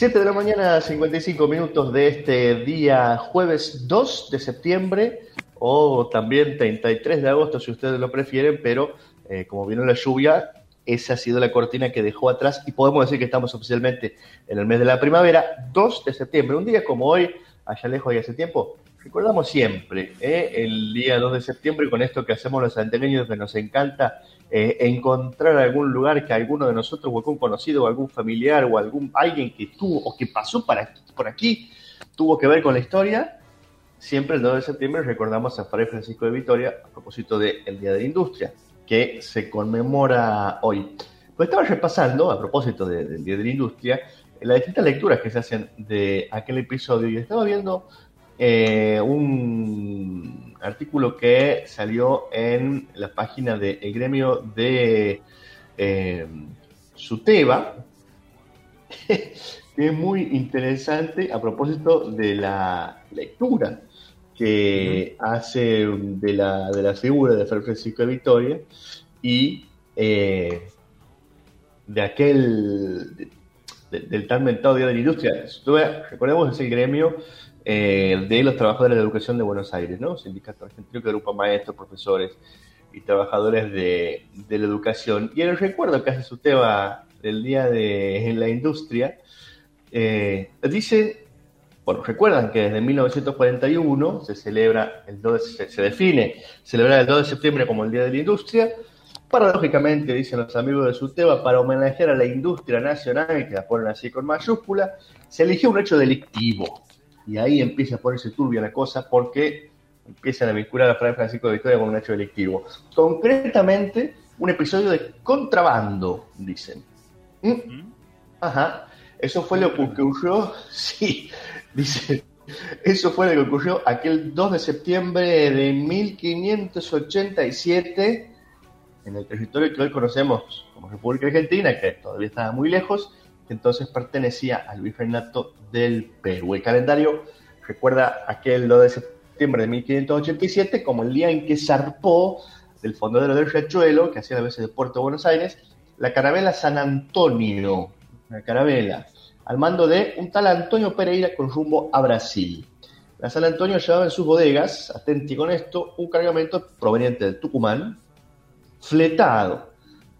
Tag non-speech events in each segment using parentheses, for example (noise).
7 de la mañana, 55 minutos de este día jueves 2 de septiembre o también 33 de agosto si ustedes lo prefieren, pero eh, como vino la lluvia, esa ha sido la cortina que dejó atrás y podemos decir que estamos oficialmente en el mes de la primavera, 2 de septiembre, un día como hoy, allá lejos y hace tiempo, recordamos siempre ¿eh? el día 2 de septiembre con esto que hacemos los santeños que nos encanta eh, encontrar algún lugar que alguno de nosotros o algún conocido o algún familiar o algún alguien que estuvo o que pasó para, por aquí tuvo que ver con la historia, siempre el 2 de septiembre recordamos a Fray Francisco de Vitoria a propósito del Día de la Industria, que se conmemora hoy. Pues estaba repasando, a propósito del Día de la Industria, las distintas lecturas que se hacen de aquel episodio y estaba viendo eh, un artículo que salió en la página del gremio de eh, Suteba, (laughs) que es muy interesante a propósito de la lectura que hace de la, de la figura de Francisco de Victoria y eh, de aquel del tan mentado Día de la Industria. Recordemos, es el gremio eh, de los trabajadores de la educación de Buenos Aires, ¿no? Sindicato argentino que agrupa maestros, profesores y trabajadores de, la educación. Y el recuerdo que hace su tema del Día de la Industria, eh, dice, bueno, recuerdan que desde 1941 se celebra el 2 se, define celebrar el 2 de septiembre como el Día de la Industria, Paradójicamente, dicen los amigos de Suteba, para homenajear a la industria nacional, que la ponen así con mayúscula, se eligió un hecho delictivo. Y ahí empieza a ponerse turbia la cosa porque empiezan a vincular a Fray Francisco de Victoria con un hecho delictivo. Concretamente, un episodio de contrabando, dicen. ¿Mm? Ajá. Eso fue lo que ocurrió, (laughs) sí, dice, eso fue lo que ocurrió aquel 2 de septiembre de 1587 en el territorio que hoy conocemos como República Argentina, que todavía estaba muy lejos, entonces pertenecía al virreinato del Perú. El calendario recuerda aquel 2 de septiembre de 1587 como el día en que zarpó del fondadero del Riachuelo, que hacía a veces de Puerto Buenos Aires, la carabela San Antonio, una carabela, al mando de un tal Antonio Pereira con rumbo a Brasil. La San Antonio llevaba en sus bodegas, atenti con esto, un cargamento proveniente del Tucumán, fletado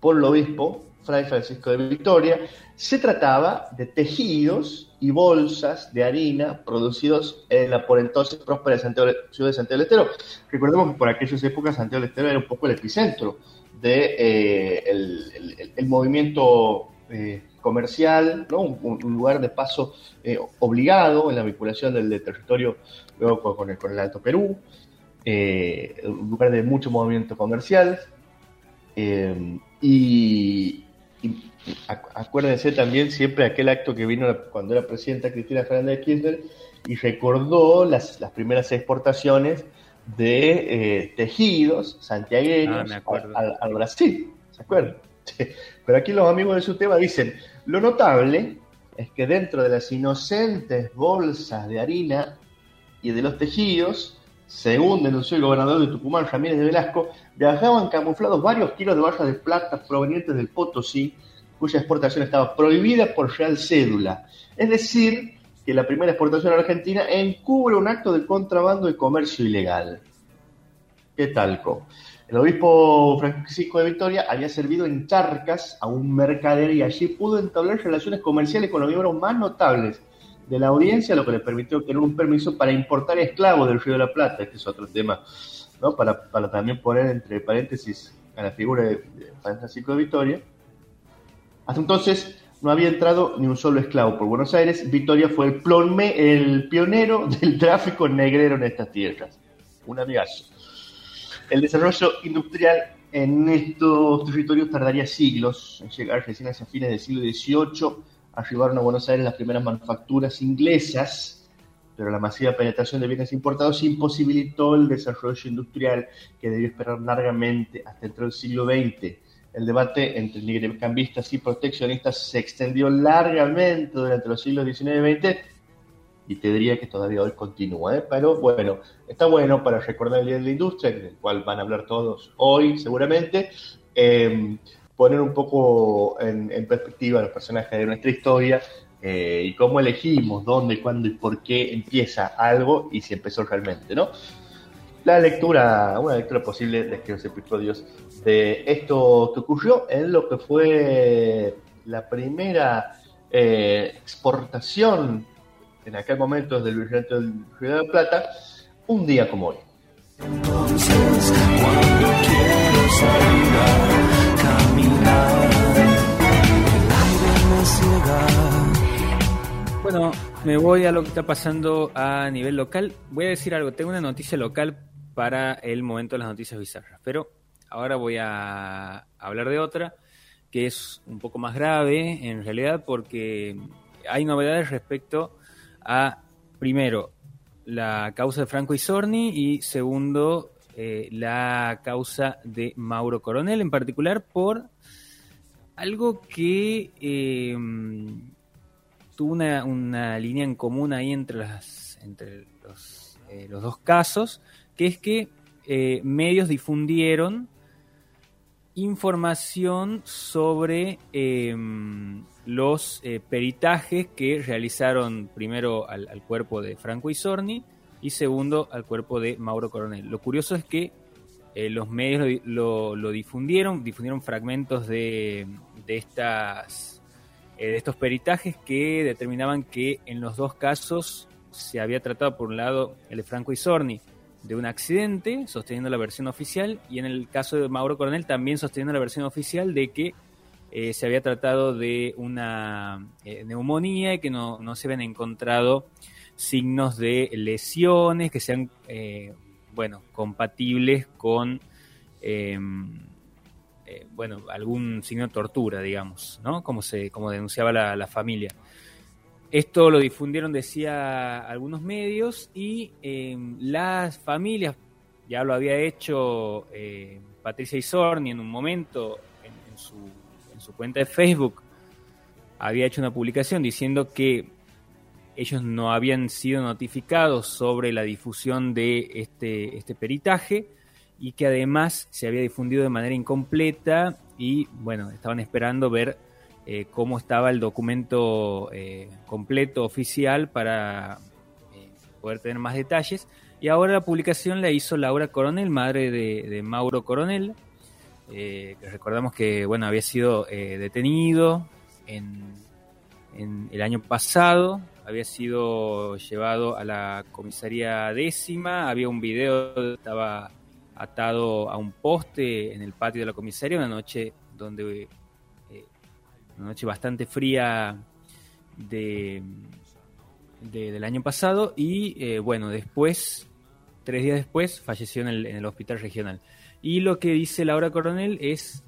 por el obispo Fray Francisco de Victoria, se trataba de tejidos y bolsas de harina producidos en la por entonces próspera ciudad de Santiago del Estero. Recordemos que por aquellas épocas Santiago del Estero era un poco el epicentro de, eh, movimiento eh, comercial. Un, lugar de paso eh, obligado en la vinculación del, territorio con, el, con el Alto Perú, un lugar de mucho movimiento comercial, eh, y, acuérdense también siempre aquel acto que vino cuando era presidenta Cristina Fernández de Kirchner y recordó las, primeras exportaciones de eh, tejidos santiagueños ah, al, Brasil. ¿Se acuerdan? (laughs) Pero aquí los amigos de su tema dicen, lo notable es que dentro de las inocentes bolsas de harina y de los tejidos según denunció el gobernador de Tucumán, Ramírez de Velasco, viajaban camuflados varios kilos de barras de plata provenientes del Potosí, cuya exportación estaba prohibida por real cédula. Es decir, que la primera exportación a Argentina encubre un acto de contrabando y comercio ilegal. ¿Qué talco? El obispo Francisco de Victoria había servido en Charcas a un mercader y allí pudo entablar relaciones comerciales con los miembros más notables de la audiencia, lo que le permitió tener un permiso para importar esclavos del Río de la Plata, este es otro tema, ¿no? Para, también poner entre paréntesis a la figura de, Francisco de Victoria. Hasta entonces no había entrado ni un solo esclavo por Buenos Aires. Victoria fue el, plonme, el pionero (laughs) del tráfico negrero en estas tierras. Un amigazo. El desarrollo industrial en estos territorios tardaría siglos en llegar recién hacia fines del siglo XVIII arribaron a Buenos Aires las primeras manufacturas inglesas, pero la masiva penetración de bienes importados imposibilitó el desarrollo industrial que debió esperar largamente hasta dentro del siglo XX. El debate entre negrecambistas y proteccionistas se extendió largamente durante los siglos XIX y XX y te diría que todavía hoy continúa. ¿eh? Pero bueno, está bueno para recordar el Día de la Industria, del cual van a hablar todos hoy seguramente. Eh, poner un poco en, perspectiva a los personajes de nuestra historia eh, y cómo elegimos dónde, cuándo y por qué empieza algo y si empezó realmente, ¿no? La lectura, una lectura posible de aquellos episodios de esto que ocurrió en lo que fue la primera eh, exportación en aquel momento del Virreinato del Río de la Plata, un día como hoy. Bueno, me voy a lo que está pasando a nivel local. Voy a decir algo, tengo una noticia local para el momento de las noticias bizarras, pero ahora voy a hablar de otra que es un poco más grave en realidad porque hay novedades respecto a, primero, la causa de Franco Isorni y segundo, eh, la causa de Mauro Coronel, en particular por algo que eh, tuvo una, línea en común ahí entre, las, entre los, eh, los dos casos, que es que medios difundieron información sobre em, los eh, peritajes que realizaron primero al, cuerpo de Franco Isorni y segundo al cuerpo de Mauro Coronel. Lo curioso es que eh, los medios lo, difundieron, difundieron fragmentos de, de estas, eh, de estos peritajes que determinaban que en los dos casos se había tratado por un lado el de Franco Isorni de un accidente, sosteniendo la versión oficial, y en el caso de Mauro Coronel también sosteniendo la versión oficial de que eh, se había tratado de una eh, neumonía y que no, se habían encontrado signos de lesiones que sean, eh, bueno, compatibles con, em, bueno, algún signo de tortura, digamos, ¿no? Como, se, como denunciaba la familia. Esto lo difundieron, decía, algunos medios y em, las familias, ya lo había hecho eh, Patricia Isorni en un momento en, su, en, su, cuenta de Facebook, había hecho una publicación diciendo que ellos no habían sido notificados sobre la difusión de este, este peritaje y que además se había difundido de manera incompleta y bueno, estaban esperando ver eh, cómo estaba el documento eh, completo oficial para eh, poder tener más detalles. Y ahora la publicación la hizo Laura Coronel, madre de, Mauro Coronel, recordamos que bueno había sido detenido en, el año pasado, había sido llevado a la comisaría décima, había un video, estaba atado a un poste en el patio de la comisaría una noche donde una noche bastante fría de, del año pasado y eh, bueno, después, tres días después, falleció en el, hospital regional. Y lo que dice Laura Coronel es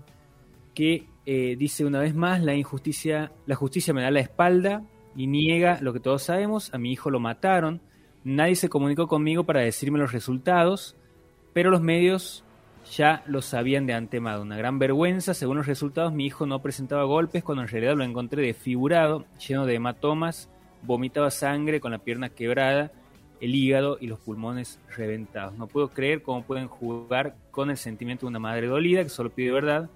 que eh, dice una vez más, la injusticia, la justicia me da la espalda y niega lo que todos sabemos, a mi hijo lo mataron, nadie se comunicó conmigo para decirme los resultados, pero los medios ya lo sabían de antemano. Una gran vergüenza, según los resultados, mi hijo no presentaba golpes cuando en realidad lo encontré desfigurado, lleno de hematomas, vomitaba sangre con la pierna quebrada, el hígado y los pulmones reventados. No puedo creer cómo pueden jugar con el sentimiento de una madre dolida que solo pide verdad.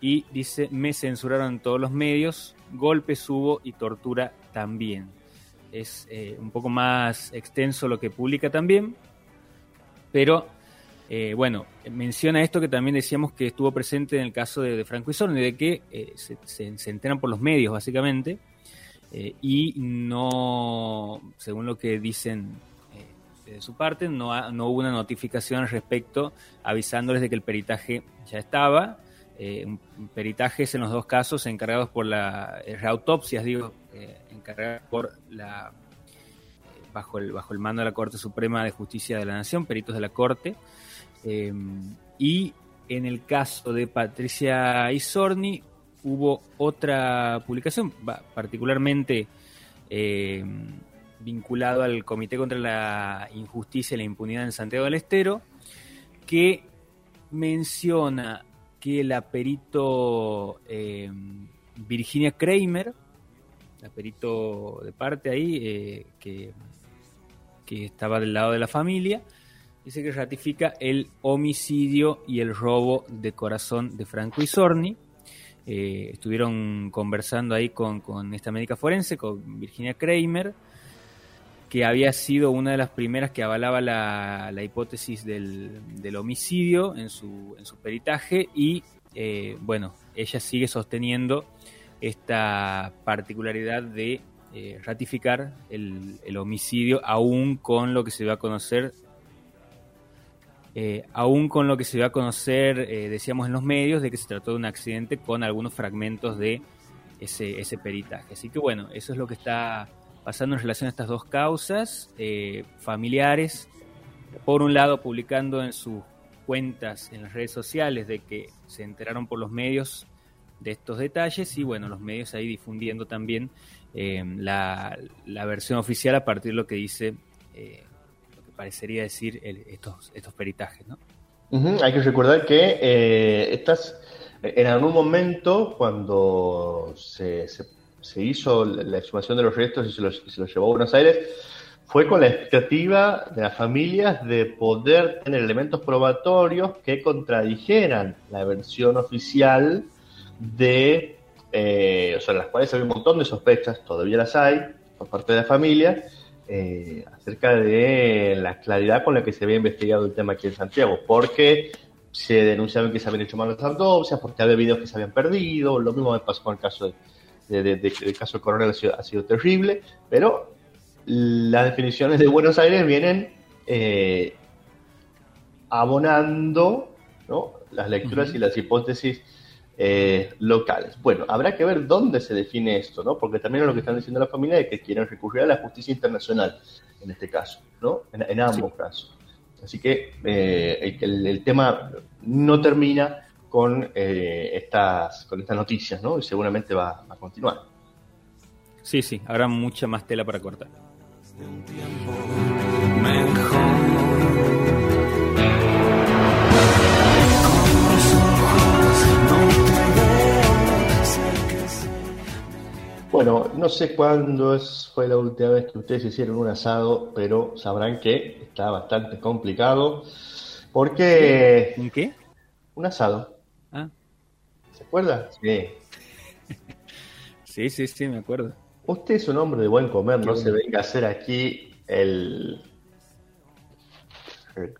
Y dice, me censuraron en todos los medios, golpes hubo y tortura también. Es eh, un poco más extenso lo que publica también, pero eh, bueno, menciona esto que también decíamos que estuvo presente en el caso de, Franco Isorni, de que eh, se, enteran por los medios, básicamente, eh, y no, según lo que dicen de su parte, no, no, hubo una notificación al respecto avisándoles de que el peritaje ya estaba. peritajes en los dos casos encargados por la autopsias, digo, encargadas por la bajo el, bajo el mando de la Corte Suprema de Justicia de la Nación, peritos de la Corte, Em, y en el caso de Patricia Isorni hubo otra publicación, particularmente em, vinculado al Comité contra la Injusticia y la Impunidad en Santiago del Estero, que menciona que la perito em, Virginia Kramer, la perito de parte ahí, eh, que, que estaba del lado de la familia, dice que ratifica el homicidio y el robo de corazón de Franco Isorni. eh, estuvieron conversando ahí con, esta médica forense, con Virginia Kramer, que había sido una de las primeras que avalaba la, hipótesis del, homicidio en su, en su peritaje y, eh, bueno, ella sigue sosteniendo esta particularidad de eh, ratificar el, el, homicidio aún con lo que se va a conocer eh, aún con lo que se va a conocer, eh, decíamos en los medios, de que se trató de un accidente con algunos fragmentos de ese, ese peritaje. Así que bueno, eso es lo que está pasando en relación a estas dos causas. Eh, familiares, por un lado, publicando en sus cuentas en las redes sociales de que se enteraron por los medios de estos detalles y bueno, los medios ahí difundiendo también la, la, versión oficial a partir de lo que dice parecería decir estos, estos peritajes, ¿no? Hay que recordar que eh, estas, en algún momento, cuando se, se, hizo la exhumación de los restos y se los, se los llevó a Buenos Aires, fue con la expectativa de las familias de poder tener elementos probatorios que contradijeran la versión oficial de, eh, sea, las cuales había un montón de sospechas, todavía las hay, por parte de la familia, eh, acerca de la claridad con la que se había investigado el tema aquí en Santiago, porque se denunciaban que se habían hecho malas autopsias, porque había videos que se habían perdido, lo mismo me pasó con el caso de, de, caso de Coronel, ha sido, terrible, pero las definiciones de Buenos Aires vienen eh, abonando las lecturas y las hipótesis eh, locales. Bueno, habrá que ver dónde se define esto, ¿no? Porque también lo que están diciendo la familia es que quieren recurrir a la justicia internacional en este caso, ¿no? En, ambos casos. Así que eh, el, tema no termina con, eh, estas, con estas noticias, ¿no? Y seguramente va, va a continuar. Sí, sí, habrá mucha más tela para cortar. Bueno, no sé cuándo fue la última vez que ustedes hicieron un asado, pero sabrán que está bastante complicado. Porque. ¿Un qué? Un asado. Ah. ¿Se acuerda? Sí. sí, sí, sí, me acuerdo. Usted es un hombre de buen comer, no se venga a hacer aquí el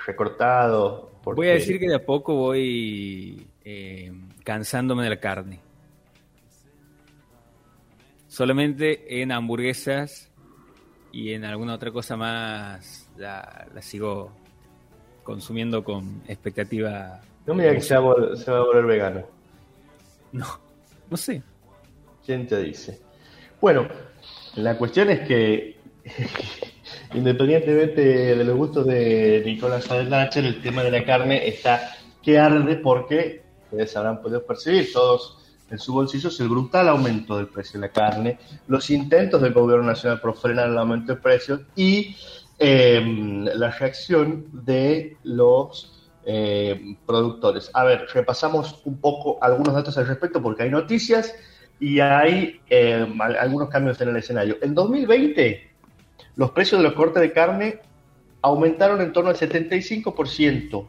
recortado. Voy a decir que de a poco voy eh, cansándome de la carne. Solamente en hamburguesas y en alguna otra cosa más la, sigo consumiendo con expectativa. No me digas que se va, a volver vegano. No, no sé. ¿Quién te dice? Bueno, la cuestión es que (laughs) independientemente de los gustos de Nicolás Adelnacher, el tema de la carne está que arde porque ustedes habrán podido percibir todos en su bolsillo es el brutal aumento del precio de la carne, los intentos del gobierno nacional por frenar el aumento de precios y em, la reacción de los em, productores. A ver, repasamos un poco algunos datos al respecto porque hay noticias y hay em, algunos cambios en el escenario. En 2020, los precios de los cortes de carne aumentaron en torno al 75%.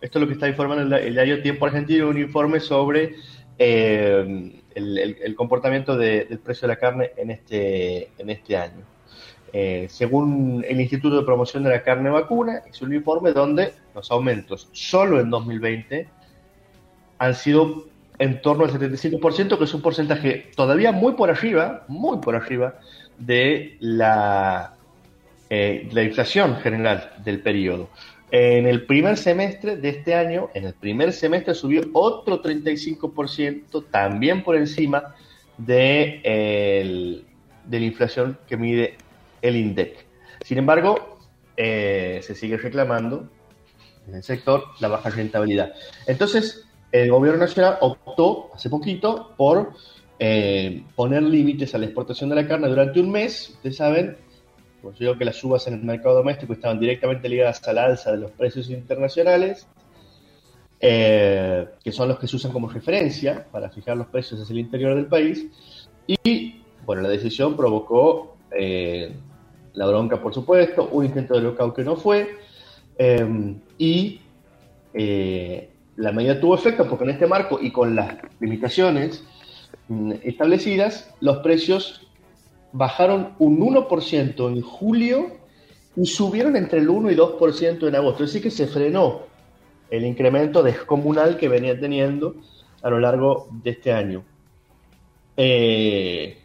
Esto es lo que está informando el, diario Tiempo Argentino, un informe sobre eh, el, comportamiento del precio de la carne en este, en este año. Eh, según el Instituto de Promoción de la Carne Vacuna, es un informe donde los aumentos solo en 2020 han sido en torno al 75%, que es un porcentaje todavía muy por arriba, muy por arriba de la, eh, la inflación general del periodo. En el primer semestre de este año, en el primer semestre subió otro 35%, también por encima de, la inflación que mide el INDEC. Sin embargo, eh, se sigue reclamando en el sector la baja rentabilidad. Entonces, el gobierno nacional optó hace poquito por eh, poner límites a la exportación de la carne durante un mes. Ustedes saben, pues digo que las subas en el mercado doméstico estaban directamente ligadas a la alza de los precios internacionales, eh, que son los que se usan como referencia para fijar los precios hacia el interior del país. Y bueno, la decisión provocó eh, la bronca, por supuesto, un intento de lockout que no fue, eh, y la medida tuvo efecto porque en este marco y con las limitaciones mm, establecidas, los precios bajaron un 1% en julio y subieron entre el 1 y 2% en agosto. Es decir, que se frenó el incremento descomunal que venía teniendo a lo largo de este año. Eh,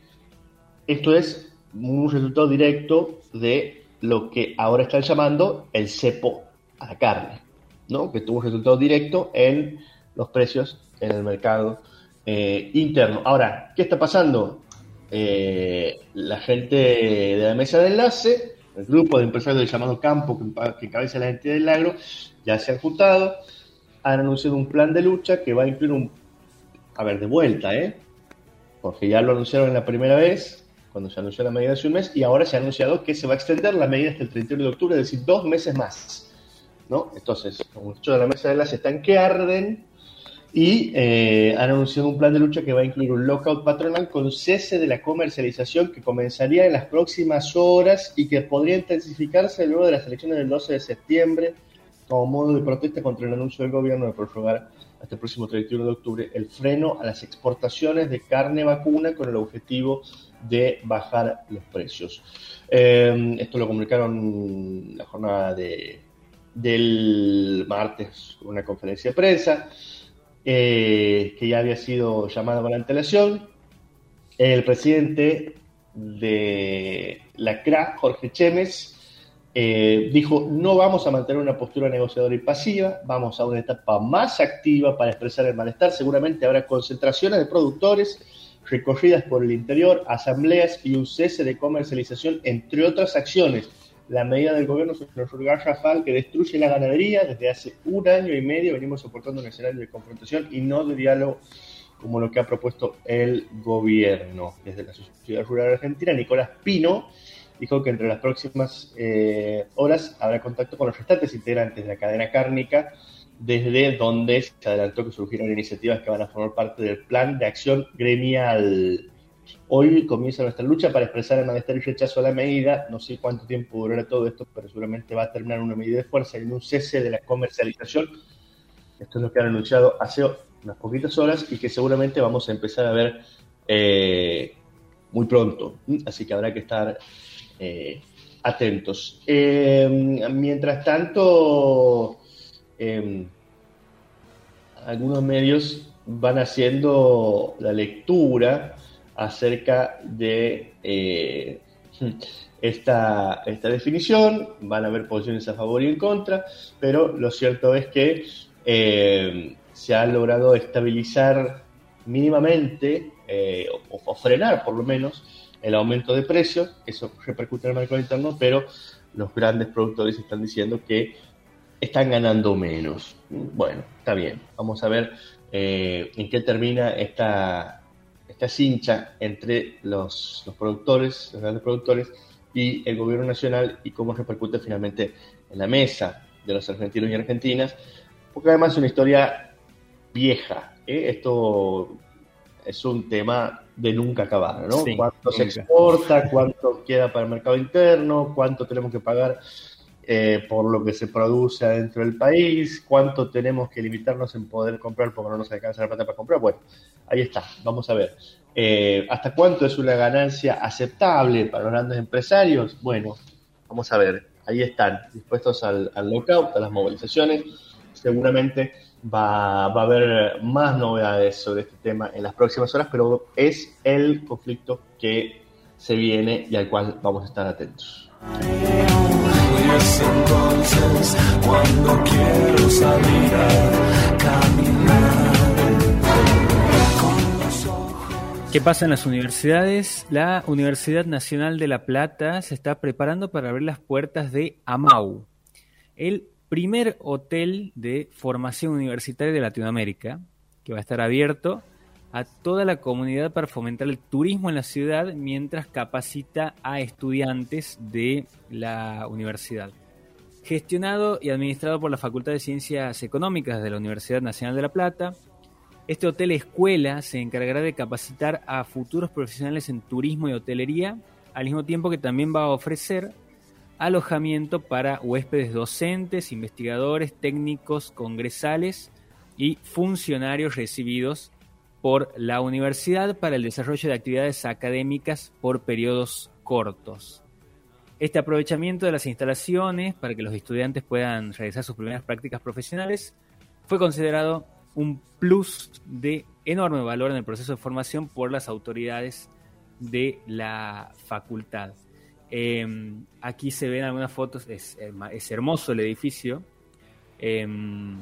esto es un resultado directo de lo que ahora están llamando el cepo a la carne, ¿no? que tuvo un resultado directo en los precios en el mercado eh, interno. Ahora, ¿qué está pasando? Eh, la gente de la mesa de enlace, el grupo de empresarios del llamado Campo, que, encabeza la entidad del agro, ya se han juntado, han anunciado un plan de lucha que va a incluir un, a ver, de vuelta, ¿eh? Porque ya lo anunciaron la primera vez, cuando se anunció la medida hace un mes, y ahora se ha anunciado que se va a extender la medida hasta el 31 de octubre, es decir, dos meses más. ¿no? Entonces, los muchachos de la mesa de enlace están que arden y eh, han anunciado un plan de lucha que va a incluir un lockout patronal con cese de la comercialización que comenzaría en las próximas horas y que podría intensificarse luego de las elecciones del 12 de septiembre como modo de protesta contra el anuncio del gobierno de prorrogar hasta el próximo 31 de octubre el freno a las exportaciones de carne vacuna con el objetivo de bajar los precios. Eh, esto lo comunicaron la jornada de, del martes, una conferencia de prensa. Eh, que ya había sido llamado con antelación. El presidente de la CRA, Jorge Chemes, eh, dijo, no vamos a mantener una postura negociadora y pasiva, vamos a una etapa más activa para expresar el malestar. Seguramente habrá concentraciones de productores recorridas por el interior, asambleas y un cese de comercialización, entre otras acciones la medida del gobierno sobre el Rafal que destruye la ganadería. Desde hace un año y medio venimos soportando un escenario de confrontación y no de diálogo como lo que ha propuesto el gobierno. Desde la Sociedad Rural Argentina, Nicolás Pino dijo que entre las próximas eh, horas habrá contacto con los restantes integrantes de la cadena cárnica, desde donde se adelantó que surgieron iniciativas que van a formar parte del plan de acción gremial. Hoy comienza nuestra lucha para expresar el malestar y rechazo a la medida. No sé cuánto tiempo durará todo esto, pero seguramente va a terminar una medida de fuerza y un cese de la comercialización. Esto es lo que han anunciado hace unas poquitas horas y que seguramente vamos a empezar a ver eh, muy pronto. Así que habrá que estar eh, atentos. Eh, mientras tanto, algunos medios van haciendo la lectura acerca de eh, (laughs) esta, esta definición, van a haber posiciones a favor y en contra, pero lo cierto es que eh, se ha logrado estabilizar mínimamente eh, o, frenar por lo menos el aumento de precios, eso repercute en el mercado interno, pero los grandes productores están diciendo que están ganando menos. Bueno, está bien, vamos a ver en qué termina esta, esta cincha entre los, productores, los grandes productores y el gobierno nacional y cómo repercute finalmente en la mesa de los argentinos y argentinas, porque además es una historia vieja. ¿eh? Esto es un tema de nunca acabar, ¿no? ¿Cuánto se exporta? ¿Cuánto queda para el mercado interno? ¿Cuánto tenemos que pagar eh, por lo que se produce dentro del país, cuánto tenemos que limitarnos en poder comprar porque no nos alcanza la plata para comprar. Bueno, ahí está, vamos a ver. Eh, ¿Hasta cuánto es una ganancia aceptable para los grandes empresarios? Bueno, vamos a ver, ahí están, dispuestos al, al lockout, a las movilizaciones. Seguramente va, va a haber más novedades sobre este tema en las próximas horas, pero es el conflicto que se viene y al cual vamos a estar atentos entonces cuando quiero salir a caminar. ¿Qué pasa en las universidades? La Universidad Nacional de La Plata se está preparando para abrir las puertas de AMAU, el primer hotel de formación universitaria de Latinoamérica, que va a estar abierto a toda la comunidad para fomentar el turismo en la ciudad mientras capacita a estudiantes de la universidad. Gestionado y administrado por la Facultad de Ciencias Económicas de la Universidad Nacional de La Plata, este hotel escuela se encargará de capacitar a futuros profesionales en turismo y hotelería, al mismo tiempo que también va a ofrecer alojamiento para huéspedes docentes, investigadores, técnicos, congresales y funcionarios recibidos por la universidad para el desarrollo de actividades académicas por periodos cortos. Este aprovechamiento de las instalaciones para que los estudiantes puedan realizar sus primeras prácticas profesionales fue considerado un plus de enorme valor en el proceso de formación por las autoridades de la facultad. Em, aquí se ven algunas fotos, es, hermoso el edificio. Em,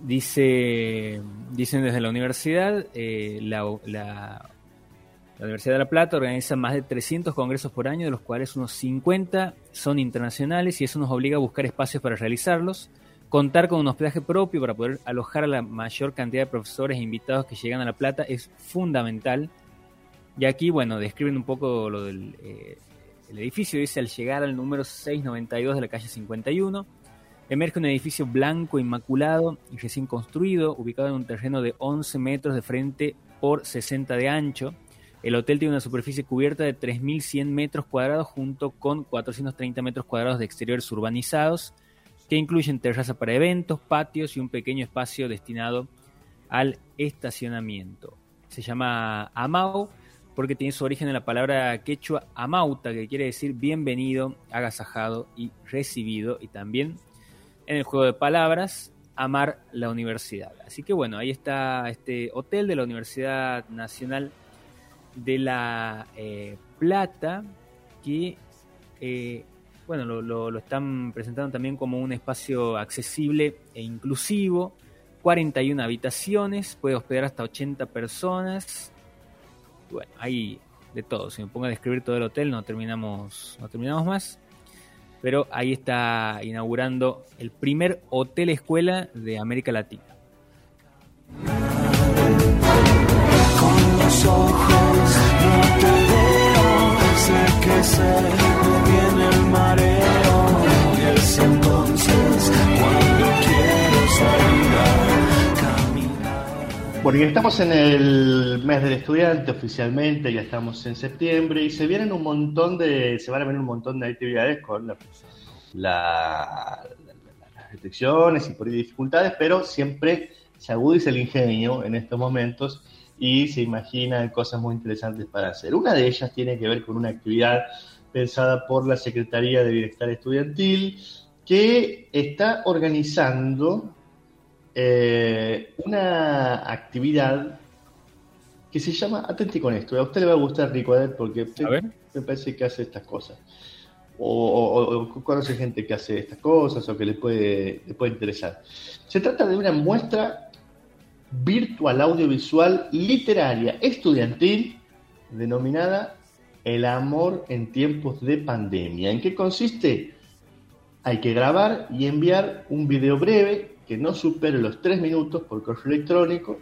dice, dicen desde la universidad, eh, la, la, Universidad de La Plata organiza más de 300 congresos por año, de los cuales unos 50 son internacionales y eso nos obliga a buscar espacios para realizarlos, contar con un hospedaje propio para poder alojar a la mayor cantidad de profesores e invitados que llegan a La Plata es fundamental. Y aquí, bueno, describen un poco lo del eh, el edificio. Dice, al llegar al número 692 de la calle 51, emerge un edificio blanco, inmaculado y recién construido, ubicado en un terreno de 11 metros de frente por 60 de ancho. El hotel tiene una superficie cubierta de 3.100 metros cuadrados junto con 430 metros cuadrados de exteriores urbanizados, que incluyen terraza para eventos, patios y un pequeño espacio destinado al estacionamiento. Se llama Amau porque tiene su origen en la palabra quechua amauta, que quiere decir bienvenido, agasajado y recibido, y también en el juego de palabras, amar la universidad. Así que bueno, ahí está este hotel de la Universidad Nacional de La eh, Plata, que eh, bueno, lo, están presentando también como un espacio accesible e inclusivo, 41 habitaciones, puede hospedar hasta 80 personas, bueno, hay de todo. Si me pongo a describir todo el hotel, no terminamos, no terminamos más. Pero ahí está inaugurando el primer hotel escuela de América Latina. Con los ojos no te sé que se viene el porque estamos en el mes del estudiante oficialmente, ya estamos en septiembre y se vienen un montón de, se van a venir un montón de actividades con las restricciones y por dificultades, pero siempre se agudiza el ingenio en estos momentos y se imaginan cosas muy interesantes para hacer. Una de ellas tiene que ver con una actividad pensada por la Secretaría de Bienestar Estudiantil que está organizando eh, una actividad que se llama, atente con esto, a usted le va a gustar Rico porque me parece que hace estas cosas. O, conoce gente que hace estas cosas o que le puede, le puede interesar. Se trata de una muestra virtual audiovisual literaria estudiantil denominada El amor en tiempos de pandemia. ¿En qué consiste? Hay que grabar y enviar un video breve que no supere los tres minutos por correo electrónico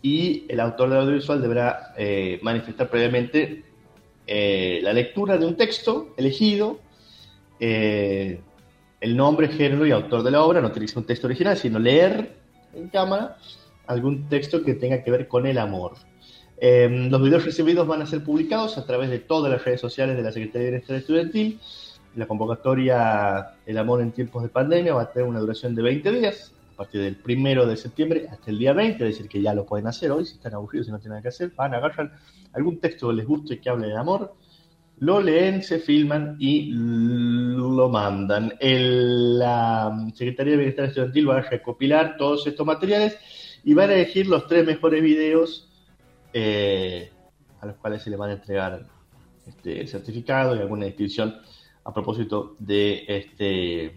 y el autor del audiovisual deberá eh, manifestar previamente eh, la lectura de un texto elegido, eh, el nombre, género y autor de la obra, no tiene que ser un texto original, sino leer en cámara algún texto que tenga que ver con el amor. los videos recibidos van a ser publicados a través de todas las redes sociales de la Secretaría de Bienestar Estudiantil la convocatoria El amor en tiempos de pandemia va a tener una duración de 20 días, a partir del primero de septiembre hasta el día 20, es decir, que ya lo pueden hacer hoy, si están aburridos, y no tienen nada que hacer, van a agarrar algún texto que les guste que hable de amor, lo leen, se filman y lo mandan. la Secretaría de Bienestar Estudiantil va a recopilar todos estos materiales y van a elegir los tres mejores videos eh, a los cuales se les van a entregar este certificado y alguna inscripción a propósito de este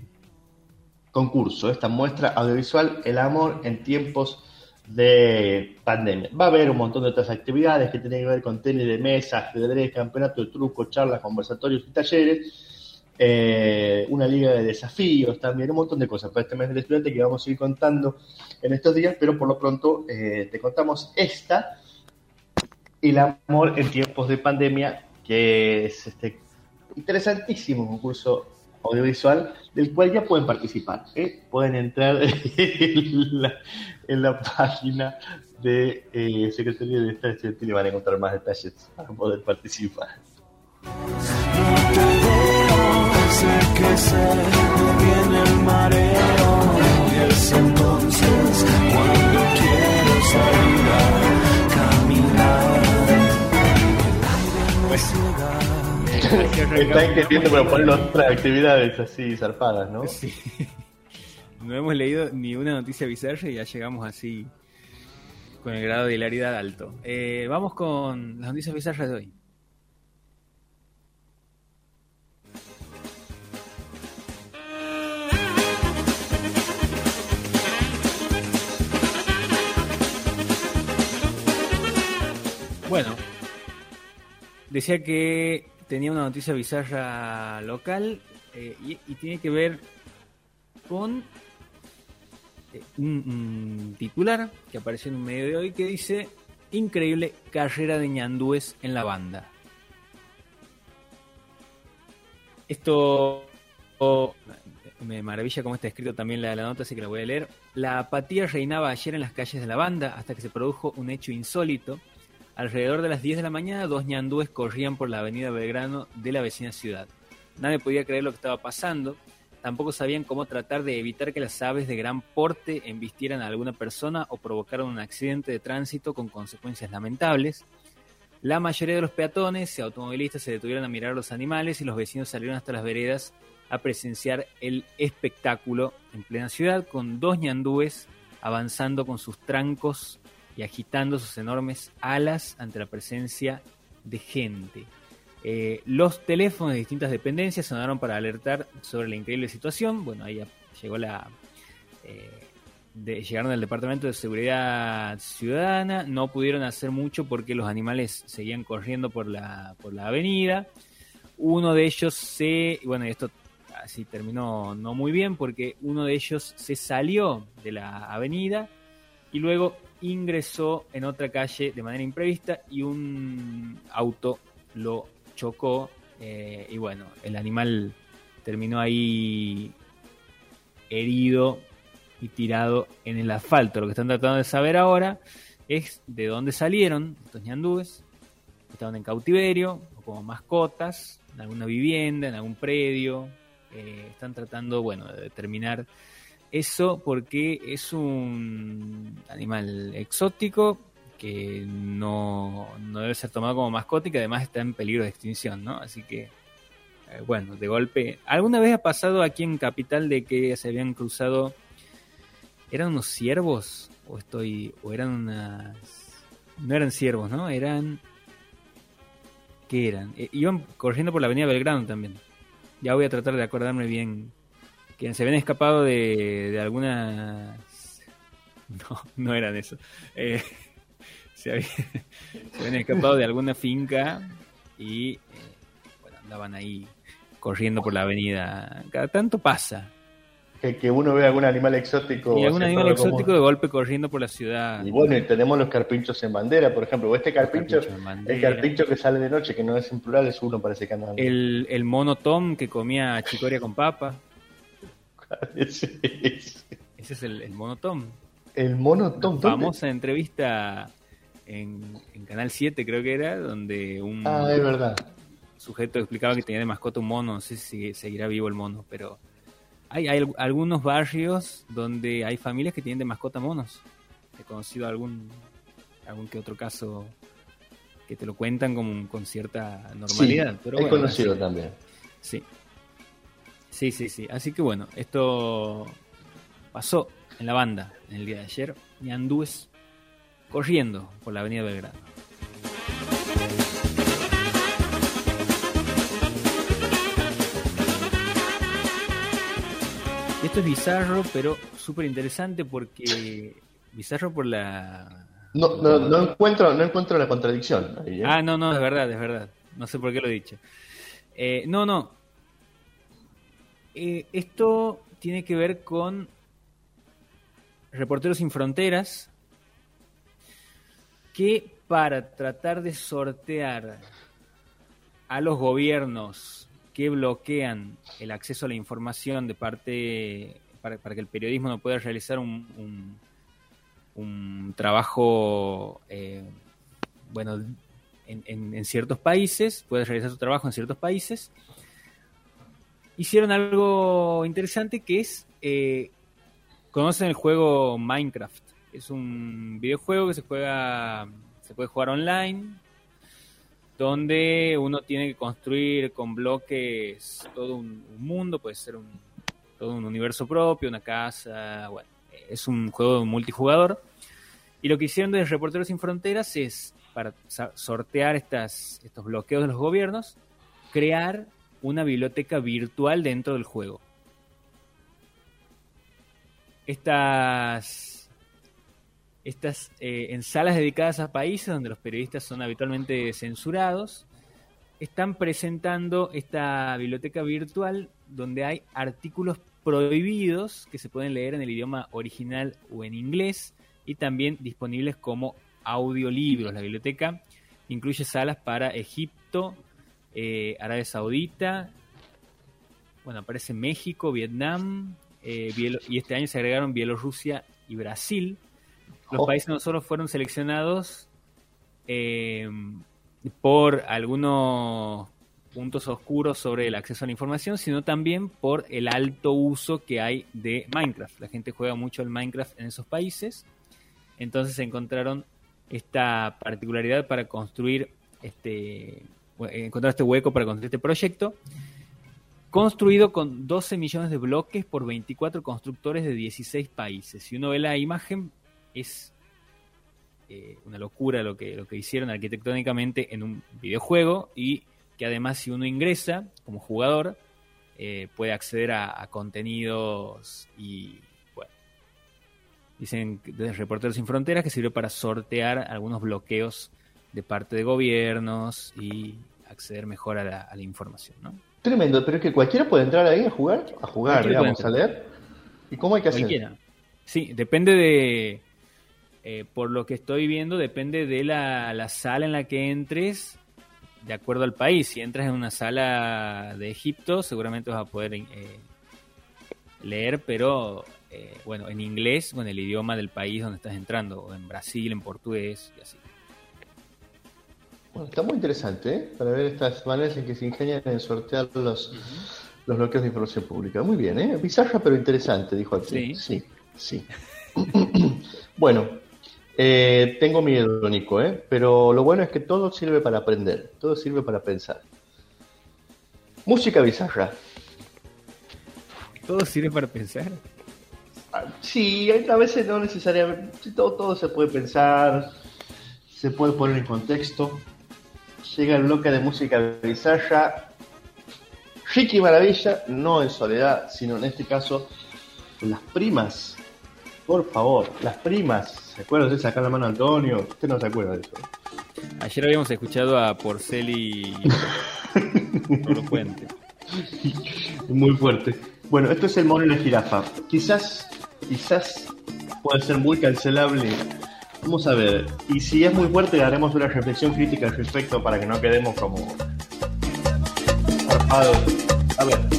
concurso, esta muestra audiovisual, El amor en tiempos de pandemia. Va a haber un montón de otras actividades que tienen que ver con tenis de mesa, ajedrez, campeonato de truco, charlas, conversatorios y talleres, eh, una liga de desafíos también, un montón de cosas para este mes del estudiante que vamos a ir contando en estos días, pero por lo pronto eh, te contamos esta, El amor en tiempos de pandemia, que es este interesantísimo concurso audiovisual del cual ya pueden participar. ¿eh? Pueden entrar (laughs) en la, página de eh, Secretaría de Estado y van a encontrar más detalles para poder participar. entonces cuando quiero salir Está queriendo proponer otras actividades así zarpadas, ¿no? Sí. No hemos leído ni una noticia bizarra y ya llegamos así con el grado de hilaridad alto. Eh, vamos con las noticias bizarras de hoy. Bueno, decía que tenía una noticia bizarra local eh, y, tiene que ver con eh, un, titular que apareció en un medio de hoy que dice increíble carrera de ñandúes en la banda. Esto me maravilla cómo está escrito también la, la nota, así que la voy a leer. La apatía reinaba ayer en las calles de la banda hasta que se produjo un hecho insólito. Alrededor de las 10 de la mañana, dos ñandúes corrían por la avenida Belgrano de la vecina ciudad. Nadie podía creer lo que estaba pasando. Tampoco sabían cómo tratar de evitar que las aves de gran porte embistieran a alguna persona o provocaran un accidente de tránsito con consecuencias lamentables. La mayoría de los peatones y automovilistas se detuvieron a mirar a los animales y los vecinos salieron hasta las veredas a presenciar el espectáculo en plena ciudad con dos ñandúes avanzando con sus trancos y agitando sus enormes alas ante la presencia de gente. Eh, los teléfonos de distintas dependencias sonaron para alertar sobre la increíble situación. Bueno, ahí llegó la. eh, llegaron al Departamento de Seguridad Ciudadana. No pudieron hacer mucho porque los animales seguían corriendo por la, por la avenida. Uno de ellos se. Bueno, esto así terminó no muy bien porque uno de ellos se salió de la avenida y luego ingresó en otra calle de manera imprevista y un auto lo chocó eh, y bueno, el animal terminó ahí herido y tirado en el asfalto. Lo que están tratando de saber ahora es de dónde salieron estos ñandúes. Estaban en cautiverio o como mascotas, en alguna vivienda, en algún predio. Eh, están tratando, bueno, de determinar eso porque es un animal exótico que no, no debe ser tomado como mascota y que además está en peligro de extinción, ¿no? Así que, eh, bueno, de golpe. ¿Alguna vez ha pasado aquí en Capital de que se habían cruzado. ¿Eran unos ciervos? ¿O estoy.? ¿O eran unas.? No eran ciervos, ¿no? Eran. ¿Qué eran? Eh, iban corriendo por la avenida Belgrano también. Ya voy a tratar de acordarme bien. Que se habían escapado de, de algunas. No, no eran eso. Eh, se, habían, se habían escapado de alguna finca y eh, bueno, andaban ahí corriendo por la avenida. Cada tanto pasa. Que, que uno ve algún animal exótico. Y algún animal como- exótico de golpe corriendo por la ciudad. Y bueno, y tenemos los carpinchos en bandera, por ejemplo. O este carpincho, Carpincho el carpincho que sale de noche, que no es en plural, es uno, parece que anda. El, el mono Tom que comía chicoria con papa. Sí. (laughs) Ese es el, el mono Tom. El mono Tom. ¿dónde? Famosa entrevista en, en Canal 7, creo que era, donde un Ah, es verdad. sujeto explicaba que tenía de mascota un mono. No sé si seguirá vivo el mono, pero hay, hay al- algunos barrios donde hay familias que tienen de mascota monos. He conocido algún, algún que otro caso que te lo cuentan con, con cierta normalidad. Sí, pero he conocido así- también. Sí. Sí, sí, sí. Así que bueno, esto pasó en la banda en el día de ayer. Y andúes corriendo por la avenida Belgrano. Esto es bizarro, pero súper interesante porque... Bizarro por la... No, no, no encuentro, no encuentro la contradicción. ahí, ¿eh? Ah, no, no, es verdad, es verdad. No sé por qué lo he dicho. Eh, no, no. Eh, esto tiene que ver con Reporteros sin Fronteras, que para tratar de sortear a los gobiernos que bloquean el acceso a la información de parte para, que el periodismo no pueda realizar un, un, un trabajo eh, bueno en, en- en ciertos países, puede realizar su trabajo en ciertos países, hicieron algo interesante que es, eh, conocen el juego Minecraft, es un videojuego que se juega, se puede jugar online, donde uno tiene que construir con bloques todo un, un mundo, puede ser un, todo un universo propio, una casa, bueno, es un juego multijugador. Y lo que hicieron desde Reporteros Sin Fronteras es, para sortear estas, estos bloqueos de los gobiernos, crear una biblioteca virtual dentro del juego. Estas, estas eh, en salas dedicadas a países donde los periodistas son habitualmente censurados, están presentando esta biblioteca virtual donde hay artículos prohibidos que se pueden leer en el idioma original o en inglés y también disponibles como audiolibros. La biblioteca incluye salas para Egipto, eh, Arabia Saudita, bueno, aparece México, Vietnam, eh, y este año se agregaron Bielorrusia y Brasil. Los Oh. países no solo fueron seleccionados eh, por algunos puntos oscuros sobre el acceso a la información, sino también por el alto uso que hay de Minecraft. La gente juega mucho el Minecraft en esos países, entonces encontraron esta particularidad para construir este encontrar este hueco para construir este proyecto construido con 12 millones de bloques por 24 constructores de 16 países. Si uno ve la imagen, es eh, una locura lo que, lo que hicieron arquitectónicamente en un videojuego y que además si uno ingresa como jugador eh, puede acceder a, a contenidos y dicen desde Reporteros Sin Fronteras que sirve para sortear algunos bloqueos de parte de gobiernos y acceder mejor a la, a la información, ¿no? Tremendo, pero es que cualquiera puede entrar ahí a jugar, a jugar, digamos, a leer. ¿Y cómo hay que hacer? Cualquiera. Sí, depende de. eh, por lo que estoy viendo, depende de la, la sala en la que entres, de acuerdo al país. Si entras en una sala de Egipto, seguramente vas a poder eh, leer, pero eh, bueno, en inglés o en el idioma del país donde estás entrando, o en Brasil, en portugués y así. Bueno, está muy interesante, ¿eh? Para ver estas maneras en que se ingenian en sortear los, los bloqueos de información pública. Muy bien, ¿eh? Bizarra pero interesante, dijo aquí. Sí. Sí, sí. (clears throat) bueno, eh, tengo miedo, Nico, ¿eh? Pero lo bueno es que todo sirve para aprender, todo sirve para pensar. Música bizarra. Todo sirve para pensar. Ah, Sí, a veces no necesariamente, todo, todo se puede pensar, se puede poner en contexto. Llega el bloque de música bizarra. Ricky Maravilla, no en soledad, sino en este caso, las primas. Por favor, las primas. ¿Se acuerdan de sacar la mano a Antonio? Usted no se acuerda de eso. Ayer habíamos escuchado a Porceli Puente. (laughs) Muy fuerte. Bueno, esto es el mono y la jirafa. Quizás, quizás puede ser muy cancelable. Vamos a ver. Y si es muy fuerte, haremos una reflexión crítica al respecto para que no quedemos como. A ver.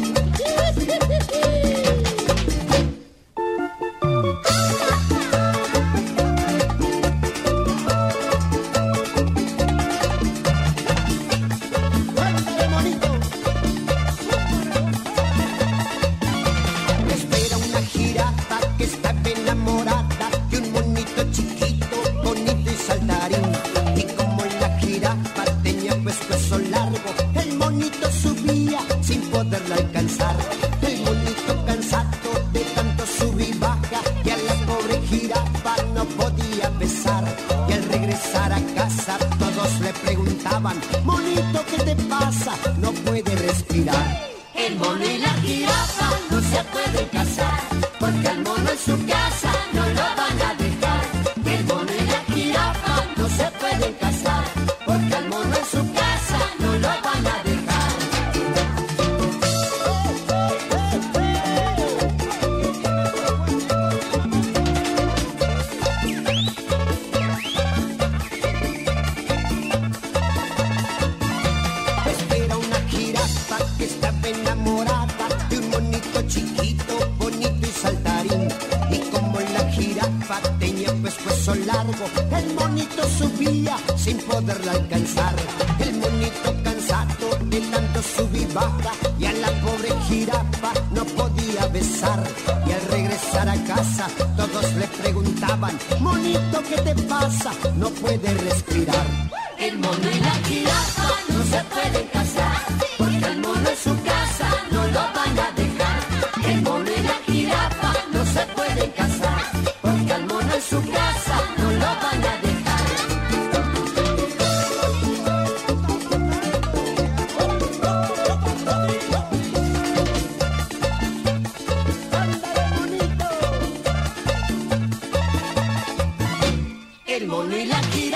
y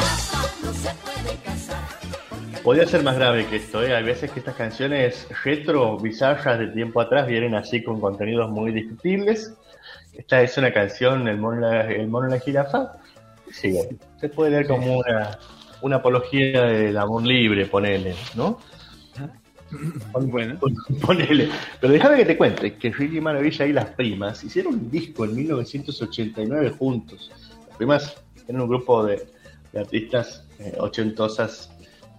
no se pueden casar. Podría ser más grave que esto, ¿eh? Hay veces que estas canciones retro, bizarras de tiempo atrás, vienen así con contenidos muy discutibles. Esta es una canción, El mono la, la jirafa. Sí, se puede leer como una, una apología del amor libre, ponele, ¿no? Muy Bueno. Ponele. Pero déjame que te cuente que Ricky Maravilla y las primas hicieron un disco en 1989 juntos. Las primas un grupo de, de artistas eh, ochentosas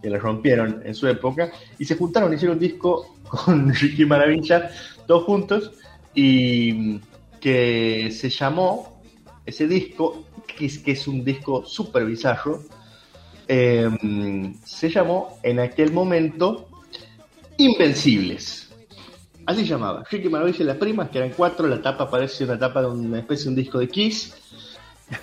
que la rompieron en su época y se juntaron hicieron un disco (laughs) con Ricky Maravilla, todos juntos, y que se llamó ese disco, que es, que es un disco súper bizarro, eh, se llamó en aquel momento Invencibles. Así llamaba. Ricky Maravilla y las primas, que eran cuatro, la tapa parece una tapa de una especie de un disco de Kiss.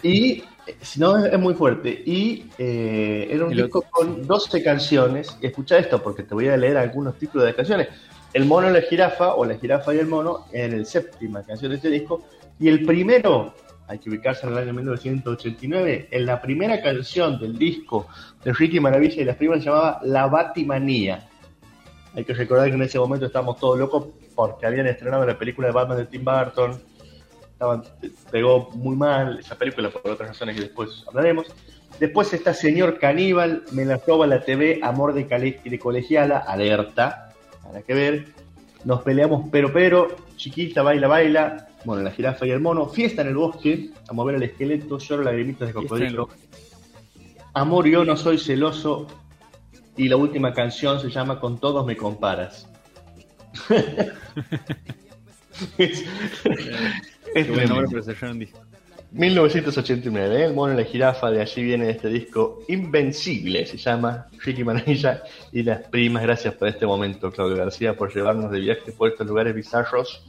Y, si no, es, es muy fuerte. Y eh, era un El disco con 12 canciones. Escucha esto, porque te voy a leer algunos títulos de canciones. El mono y la jirafa, o la jirafa y el mono, en el séptima canción de este disco. Y el primero, hay que ubicarse en el año 1989, en la primera canción del disco de Ricky Maravilla y las primas se llamaba La Batimanía. Hay que recordar que en ese momento estábamos todos locos porque habían estrenado la película de Batman de Tim Burton. Estaban, pegó muy mal esa película por otras razones que después hablaremos. Después está Señor Caníbal, Me la roba la TV, Amor de, cale- de colegiala, alerta, para que ver. Nos peleamos pero pero, Chiquita baila baila, bueno, la jirafa y el mono, Fiesta en el bosque, a mover el esqueleto, lloro lagrimitas de cocodrilo. Amor, yo no soy celoso. Y la última canción se llama Con todos me comparas. (laughs) es, (laughs) es Qué nombre tremendo. un disco. 1989, ¿eh? el mono y la jirafa, de allí viene este disco Invencible, se llama Ricky Manilla y las primas. Gracias por este momento, Claudio García, por llevarnos de viaje por estos lugares bizarros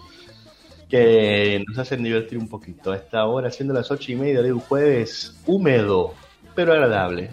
que nos hacen divertir un poquito. A esta hora, siendo las ocho y media de un jueves húmedo, pero agradable.